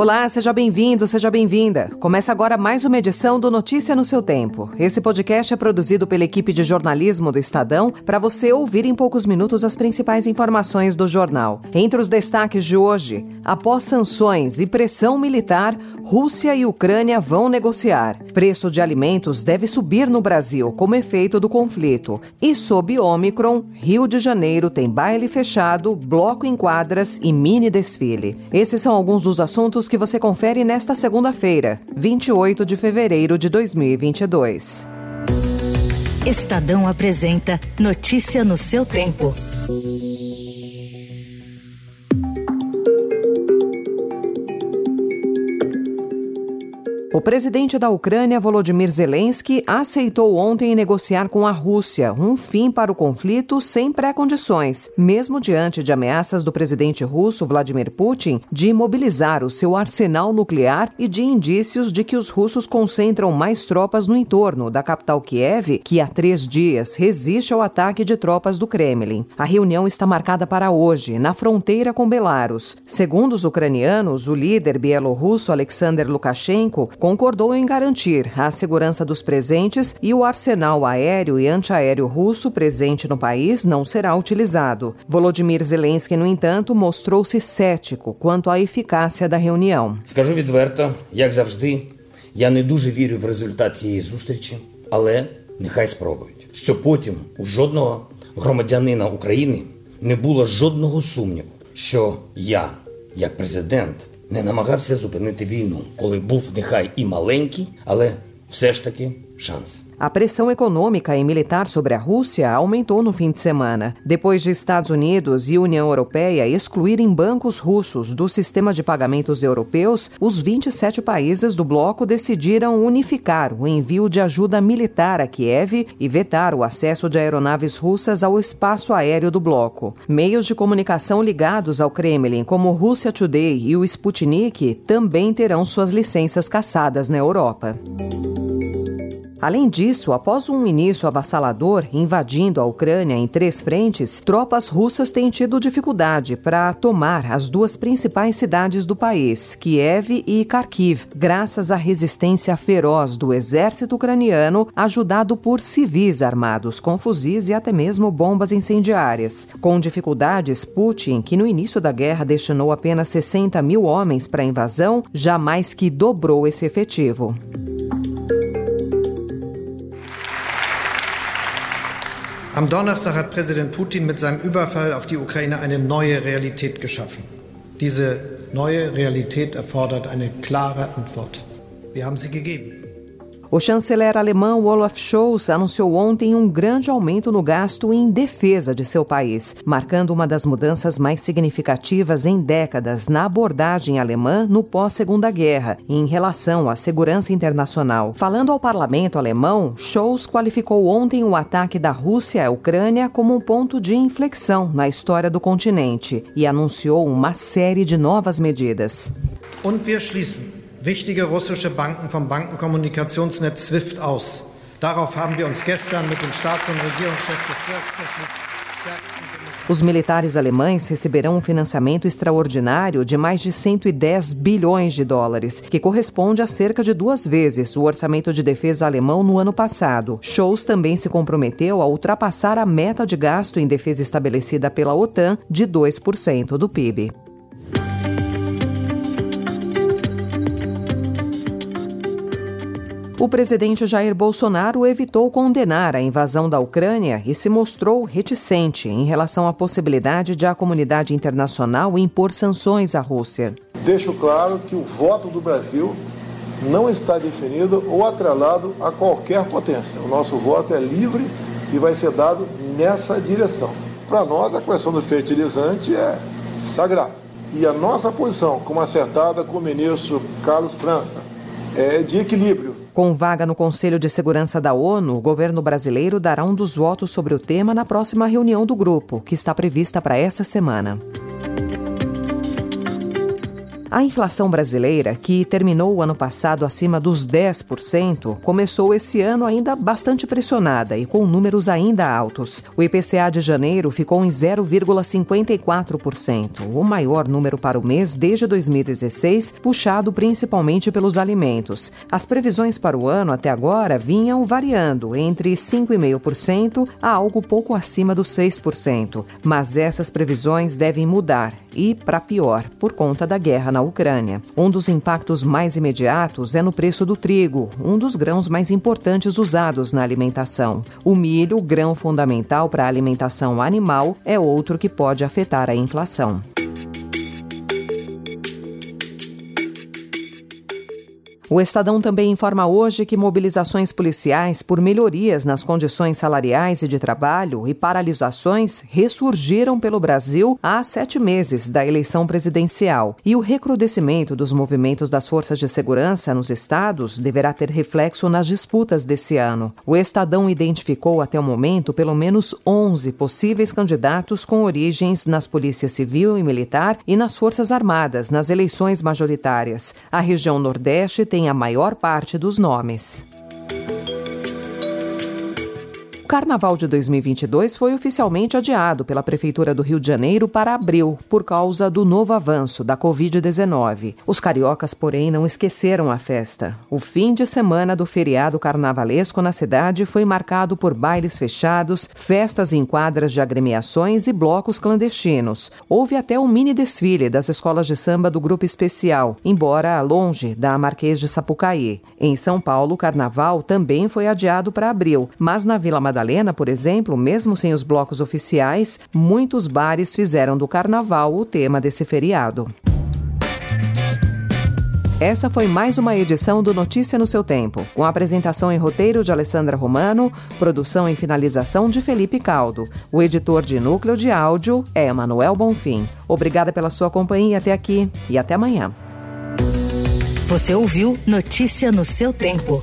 Olá, seja bem-vindo, seja bem-vinda. Começa agora mais uma edição do Notícia no seu Tempo. Esse podcast é produzido pela equipe de jornalismo do Estadão para você ouvir em poucos minutos as principais informações do jornal. Entre os destaques de hoje, após sanções e pressão militar, Rússia e Ucrânia vão negociar. Preço de alimentos deve subir no Brasil como efeito do conflito. E sob Ômicron, Rio de Janeiro tem baile fechado, bloco em quadras e mini desfile. Esses são alguns dos assuntos que você confere nesta segunda-feira, 28 de fevereiro de 2022. Estadão apresenta Notícia no seu tempo. O presidente da Ucrânia, Volodymyr Zelensky, aceitou ontem negociar com a Rússia um fim para o conflito sem pré-condições, mesmo diante de ameaças do presidente russo, Vladimir Putin, de mobilizar o seu arsenal nuclear e de indícios de que os russos concentram mais tropas no entorno da capital Kiev, que há três dias resiste ao ataque de tropas do Kremlin. A reunião está marcada para hoje, na fronteira com Belarus. Segundo os ucranianos, o líder bielorrusso Alexander Lukashenko concordou em garantir a segurança dos presentes e o arsenal aéreo e antiaéreo russo presente no país não será utilizado. Volodymyr Zelensky, no entanto, mostrou-se cético quanto à eficácia da reunião. Скажу відверто, як завжди, я не дуже вірю в результат цієї зустрічі, але нехай спробують, щоб потім у жодного громадянина України не було жодного сумніву, що я, як президент, не намагався зупинити війну, коли був нехай і маленький, але все ж таки шанс. A pressão econômica e militar sobre a Rússia aumentou no fim de semana, depois de Estados Unidos e União Europeia excluírem bancos russos do sistema de pagamentos europeus. Os 27 países do bloco decidiram unificar o envio de ajuda militar a Kiev e vetar o acesso de aeronaves russas ao espaço aéreo do bloco. Meios de comunicação ligados ao Kremlin, como Russia Today e o Sputnik, também terão suas licenças cassadas na Europa. Além disso, após um início avassalador invadindo a Ucrânia em três frentes, tropas russas têm tido dificuldade para tomar as duas principais cidades do país, Kiev e Kharkiv, graças à resistência feroz do exército ucraniano, ajudado por civis armados com fuzis e até mesmo bombas incendiárias. Com dificuldades, Putin, que no início da guerra destinou apenas 60 mil homens para a invasão, jamais que dobrou esse efetivo. Am Donnerstag hat Präsident Putin mit seinem Überfall auf die Ukraine eine neue Realität geschaffen. Diese neue Realität erfordert eine klare Antwort. Wir haben sie gegeben. O chanceler alemão Olaf Scholz anunciou ontem um grande aumento no gasto em defesa de seu país, marcando uma das mudanças mais significativas em décadas na abordagem alemã no pós-Segunda Guerra, em relação à segurança internacional. Falando ao parlamento alemão, Scholz qualificou ontem o ataque da Rússia à Ucrânia como um ponto de inflexão na história do continente e anunciou uma série de novas medidas. Wichtige russische Banken vom Bankenkommunikationsnetz SWIFT aus. Darauf haben wir uns gestern mit dem Staats- und Regierungschef des Os militares alemães receberão um financiamento extraordinário de mais de 110 bilhões de dólares, que corresponde a cerca de duas vezes o orçamento de defesa alemão no ano passado. Scholz também se comprometeu a ultrapassar a meta de gasto em defesa estabelecida pela OTAN de 2% do PIB. O presidente Jair Bolsonaro evitou condenar a invasão da Ucrânia e se mostrou reticente em relação à possibilidade de a comunidade internacional impor sanções à Rússia. Deixo claro que o voto do Brasil não está definido ou atrelado a qualquer potência. O nosso voto é livre e vai ser dado nessa direção. Para nós, a questão do fertilizante é sagrada. E a nossa posição, como acertada com o ministro Carlos França, é de equilíbrio. Com vaga no Conselho de Segurança da ONU, o governo brasileiro dará um dos votos sobre o tema na próxima reunião do grupo, que está prevista para essa semana. A inflação brasileira, que terminou o ano passado acima dos 10%, começou esse ano ainda bastante pressionada e com números ainda altos. O IPCA de janeiro ficou em 0,54%, o maior número para o mês desde 2016, puxado principalmente pelos alimentos. As previsões para o ano até agora vinham variando entre 5,5% a algo pouco acima dos 6%, mas essas previsões devem mudar e para pior, por conta da guerra na Ucrânia. Um dos impactos mais imediatos é no preço do trigo, um dos grãos mais importantes usados na alimentação. O milho, grão fundamental para a alimentação animal, é outro que pode afetar a inflação. O Estadão também informa hoje que mobilizações policiais por melhorias nas condições salariais e de trabalho e paralisações ressurgiram pelo Brasil há sete meses da eleição presidencial. E o recrudescimento dos movimentos das forças de segurança nos estados deverá ter reflexo nas disputas desse ano. O Estadão identificou até o momento pelo menos 11 possíveis candidatos com origens nas polícias civil e militar e nas Forças Armadas nas eleições majoritárias. A região Nordeste tem a maior parte dos nomes. Carnaval de 2022 foi oficialmente adiado pela Prefeitura do Rio de Janeiro para abril, por causa do novo avanço da Covid-19. Os cariocas, porém, não esqueceram a festa. O fim de semana do feriado carnavalesco na cidade foi marcado por bailes fechados, festas em quadras de agremiações e blocos clandestinos. Houve até um mini desfile das escolas de samba do Grupo Especial, embora longe da Marquês de Sapucaí. Em São Paulo, o carnaval também foi adiado para abril, mas na Vila Madalena Madalena, por exemplo, mesmo sem os blocos oficiais, muitos bares fizeram do carnaval o tema desse feriado. Essa foi mais uma edição do Notícia no seu Tempo, com apresentação em roteiro de Alessandra Romano, produção e finalização de Felipe Caldo. O editor de núcleo de áudio é Emanuel Bonfim. Obrigada pela sua companhia até aqui e até amanhã. Você ouviu Notícia no seu Tempo.